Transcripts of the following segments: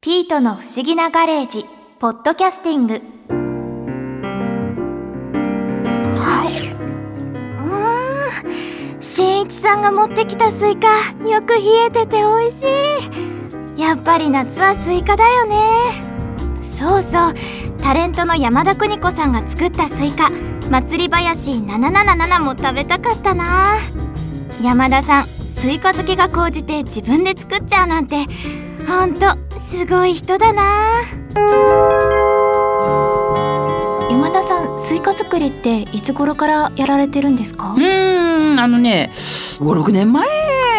ピートの不思議なガレージ、ポッドキャスティング。うーん、しんいちさんが持ってきたスイカ、よく冷えてて美味しい。やっぱり夏はスイカだよね。そうそう、タレントの山田邦子さんが作ったスイカ、祭り林777も食べたかったな。山田さん、スイカ好きが高じて自分で作っちゃうなんて、ほんとすごい人だな。山田さんスイカ作りっていつ頃からやられてるんですか？うーんあのね56年前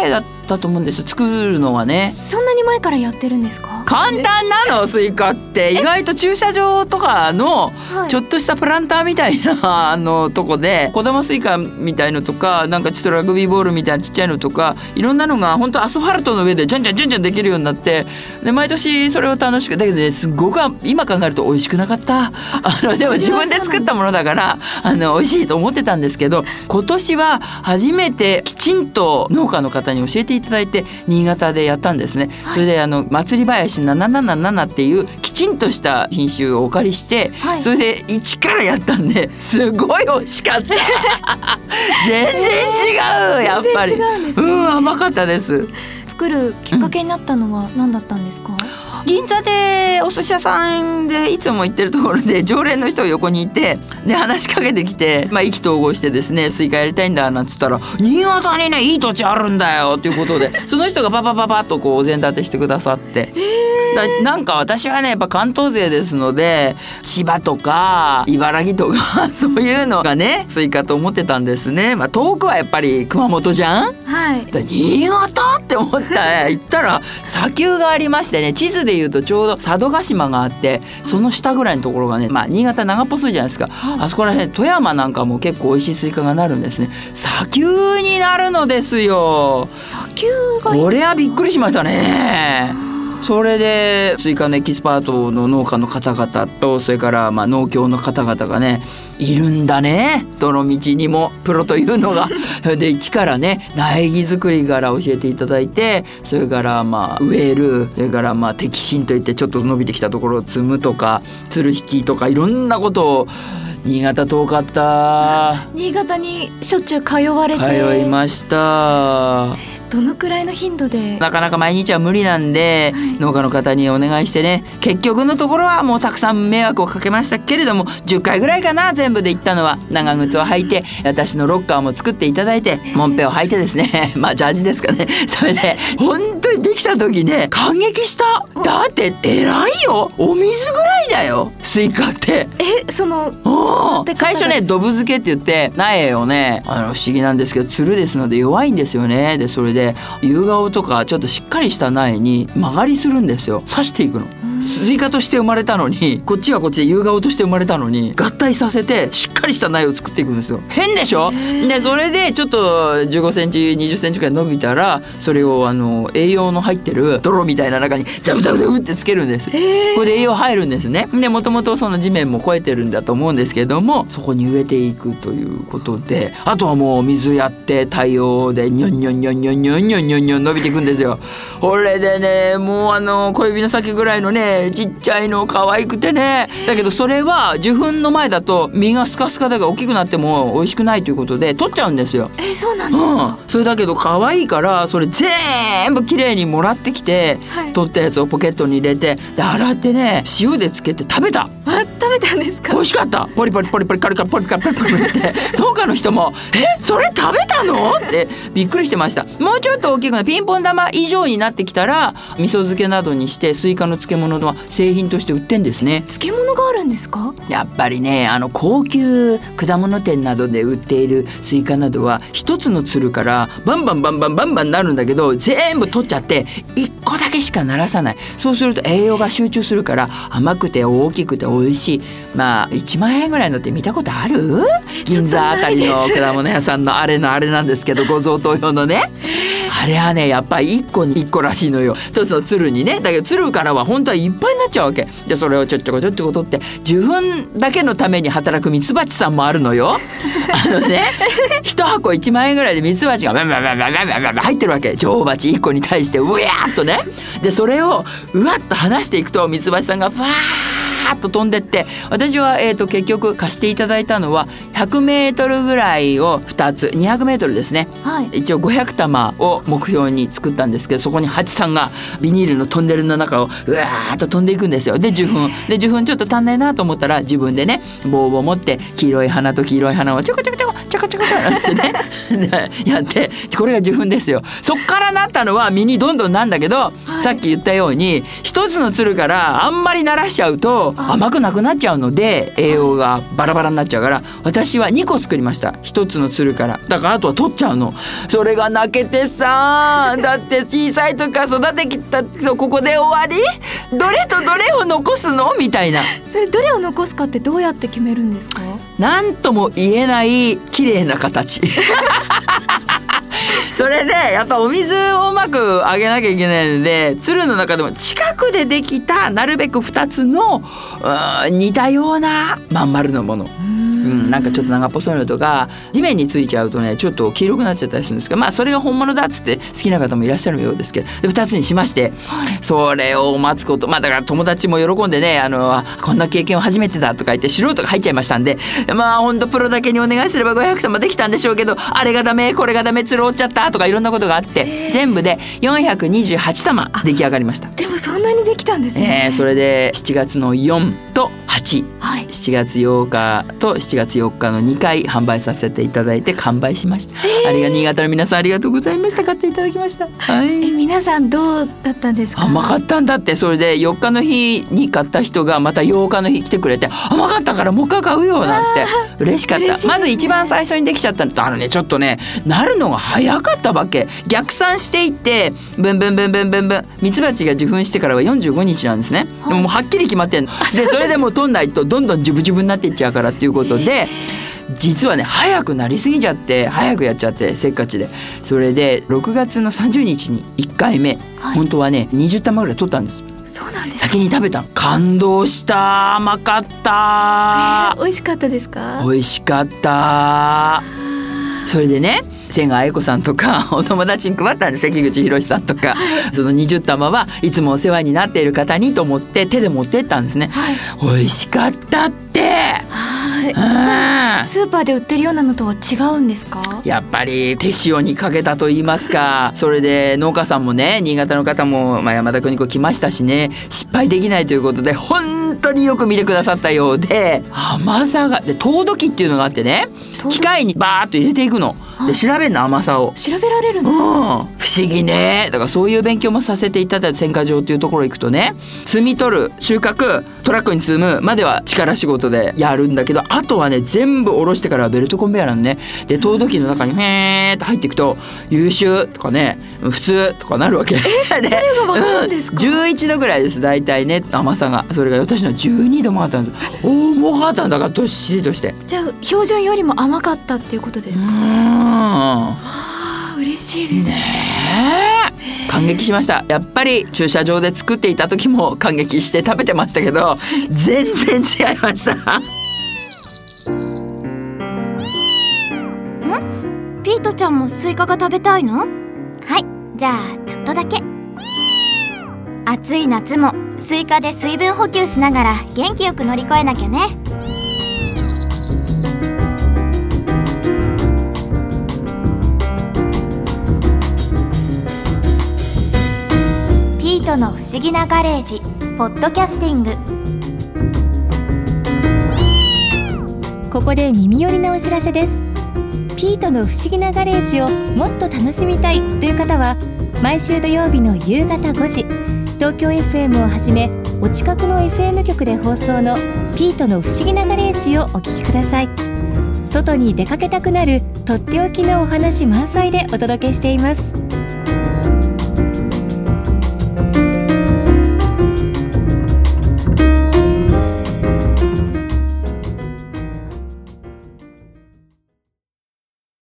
だったと思うんです作るのはね。そんなに前からやってるんですか？簡単なのスイカって。意外と駐車場とかのはい。ちょっとしたプランターみたいな あのとこで小玉スイカみたいのとかなんかちょっとラグビーボールみたいなちっちゃいのとかいろんなのが本当アスファルトの上でじゃんじゃんじゃんじゃんできるようになってで毎年それを楽しくだけどねすごく今考えると美味しくなかった。あのでも自分で作ったものだからあの美味しいと思ってたんですけど今年は初めてきちんと農家の方に教えていただいて新潟でやったんですね。それであの祭り林777っていうきちんとした品種をお借りして、はい。それで一からやったんですごい美味しかった。全然違うやっぱり。ね。うん甘かったです。作るきっかけになったのは何だったんですか、銀座でお寿司屋さんでいつも行ってるところで常連の人が横にいてで話しかけてきて、ま、意気投合してですねスイカやりたいんだなんて言ったら「新潟にねいい土地あるんだよ」っていうことでその人がパパパパッとこうお膳立てしてくださって。だなんか私はねやっぱ関東勢ですので千葉とか茨城とか そういうのがねスイカと思ってたんですね、まあ、遠くはやっぱり熊本じゃん？はい。だ新潟って思った。行ったら砂丘がありましてね地図でいうとちょうど佐渡島があってその下ぐらいのところがねまあ新潟長っぽいじゃないですか、あそこら辺富山なんかも結構美味しいスイカがなるんですね。砂丘になるのですよ。砂丘がこれはびっくりしましたねそれでスイカのエキスパートの農家の方々とそれからまあ農協の方々がねいるんだね。どの道にもプロというのが。そ れで一からね苗木作りから教えていただいてそれからまあ植える。それからまあ摘心といってちょっと伸びてきたところを摘むとかつる引きとかいろんなことを新潟遠かった。新潟にしょっちゅう通われて。通いました。どのくらいの頻度で？なかなか毎日は無理なんで、農家の方にお願いしてね結局のところはもうたくさん迷惑をかけましたけれども10回ぐらいかな全部で行ったのは。長靴を履いて私のロッカーも作っていただいてもんぺを履いてですね。まあジャージですかね。それで本当にできた時ね感激した。だって偉いよ。お水ぐらいだよ。スイカって。えその最初ねドブ漬けって言って苗をねあの不思議なんですけどつるですので弱いんですよね。でそれで夕顔とかちょっとしっかりした苗に間借りするんですよ。刺していくの。スイカとして生まれたのにこっちはこっちで夕顔として生まれたのに合体させてしっかりした苗を作っていくんですよ。変でしょ？でそれでちょっと15センチ20センチくらい伸びたらそれをあの栄養の入ってる泥みたいな中にザブザブザブってつけるんです。これで栄養入るんですねでもともとその地面も肥えてるんだと思うんですけどもそこに植えていくということであとはもう水やって太陽でニョンニョンニョンニョンニョンニョンニョンニョン伸びていくんですよ。これでねもうあの小指の先ぐらいのねちっちゃいの可愛くてね。だけどそれは受粉の前だと実がスカスカだから大きくなっても美味しくないということで取っちゃうんですよ。えそうなんですうん、それだけど可愛いからそれ全部きれいにもらってきて、はい。取ったやつをポケットに入れてで洗ってね塩でつけて食べたあ食べたんですか？美味しかったポリポリポリポリカリカリポリカリポリポリって農家の人も「えそれ食べたの?」ってびっくりしてましたもうちょっと大きくなピンポン玉以上になってきたら味噌漬けなどにしてスイカの漬物は製品として売ってんですね漬物があるんですかやっぱりねあの高級果物店などで売っているスイカなどは一つのつるからバンバンバンバンバンバンなるんだけど全部取っちゃって一個だけしかならさないそうすると栄養が集中するから甘くて大きくて美味しい。まあ1万円ぐらいのって見たことある？銀座あたりの果物屋さんのあれのあれなんですけどご贈答用のね。あれはねやっぱり1個に1個らしいのよ。一つの鶴にね。だけど鶴からは本当はいっぱいになっちゃうわけ。でそれをちょっちょこちょっちょこ取って受粉だけのために働くミツバチさんもあるのよ。あのね一箱1万円ぐらいでミツバチがバンバンバンバンバンバンバン入ってるわけ女王蜂1個に対してうわーっとねでそれをうわっと離していくとミツバチさんがファーーッと飛んでって私は、えーと、結局貸していただいたのは100メートルぐらいを2つ200メートルですね、はい、一応500玉を目標に作ったんですけどそこにハチさんがビニールのトンネルの中をうわーっと飛んでいくんですよ。で受粉。で受粉ちょっと足んないなと思ったら自分でね棒を持って黄色い花と黄色い花をちょこちょこちょこちょこちょこちょこってね やってこれが受粉ですよ。そっからなったのは実にどんどんなんだけど、はい、さっき言ったように一つのつるからあんまり鳴らしちゃうと甘くなくなっちゃうので栄養がバラバラになっちゃうから私は2個作りました。1つのつるから。だからあとは取っちゃうの。それが泣けてさだって小さい時から育てきたここで終わり？どれとどれを残すの？みたいな。それどれを残すかってどうやって決めるんですか？なんとも言えない綺麗な形それでやっぱお水をうまくあげなきゃいけないので鶴の中でも近くでできたなるべく2つの似たようなまん丸のもの。うん、なんかちょっと長っぽそうなのとか地面についちゃうとねちょっと黄色くなっちゃったりするんですけどまあそれが本物だっつって好きな方もいらっしゃるようですけどで2つにしまして、はい、それを待つことまあだから友達も喜んでねあのこんな経験を初めてだとか言って素人が入っちゃいましたんでまあほんとプロだけにお願いすれば500玉できたんでしょうけどあれがダメこれがダメつる折っちゃったとかいろんなことがあって全部で428玉出来上がりました。でもそんなにできたんですね。えー、それで7月の4と8、はい、7月8日と7月4日の2回販売させていただいて完売しました、えー、ありが新潟の皆さんありがとうございました。買っていただきました。はい。え皆さんどうだったんですか？甘かったんだって。それで4日の日に買った人がまた8日の日来てくれて甘かったからもう一回買うよなんて。嬉しかった、まず一番最初にできちゃったあのねちょっとねなるのが早かったわけ。逆算していってブンブンブンブンブンブン。ミツバチが受粉してからは45日なんですね。でもはっきり決まってんの。でそれでも取んないとどんどんジュブジュブになっていっちゃうからっていうことで。実はね早くなりすぎちゃって早くやっちゃってせっかちで。それで6月の30日に1回目、はい、本当はね20玉ぐらい取ったんです。そうなんです先に食べた。感動した。甘かった、えー、美味しかったですか？美味しかった。それでね千賀愛子さんとか お友達に配ったんです。関口博さんとか、はい、その20玉はいつもお世話になっている方にと思って手で持ってったんですね、はい、美味しかったってはい、スーパーで売ってるようなのとは違うんですか？やっぱり手塩にかけたと言いますか。それで農家さんもね新潟の方も、まあ、山田邦子来ましたしね。失敗できないということで本当によく見てくださったようで。甘さがで糖度機っていうのがあってね機械にバーッと入れていくの。で調べるの甘さを。調べられるの、うん、不思議ね。だからそういう勉強もさせていただいて選果場っていうところ行くとね摘み取る収穫トラックに積むまでは力仕事でやるんだけどあとはね全部下ろしてからベルトコンベヤーなのね。で投土機の中にへーって入っていくと優秀とかね普通とかなるわけ。えそれが分かるんですか、うん、11度ぐらいです。大体ね甘さが。それが私の12度もあったんです。重かったんだからどっしりとして。じゃあ標準よりも甘かったっていうことですか？あ嬉しいですね感激しました。やっぱり駐車場で作っていた時も感激して食べてましたけど全然違いました。ん？ピートちゃんもスイカが食べたいの？はい。じゃあちょっとだけ。暑い夏もスイカで水分補給しながら元気よく乗り越えなきゃねトの不思議なガレージ」ポッドキャスティング。ここで耳寄りなお知らせです。ピートの不思議なガレージをもっと楽しみたいという方は毎週土曜日の夕方5時東京 FM をはじめお近くの FM 局で放送のピートの不思議なガレージをお聞きください。外に出かけたくなるとっておきのお話満載でお届けしています。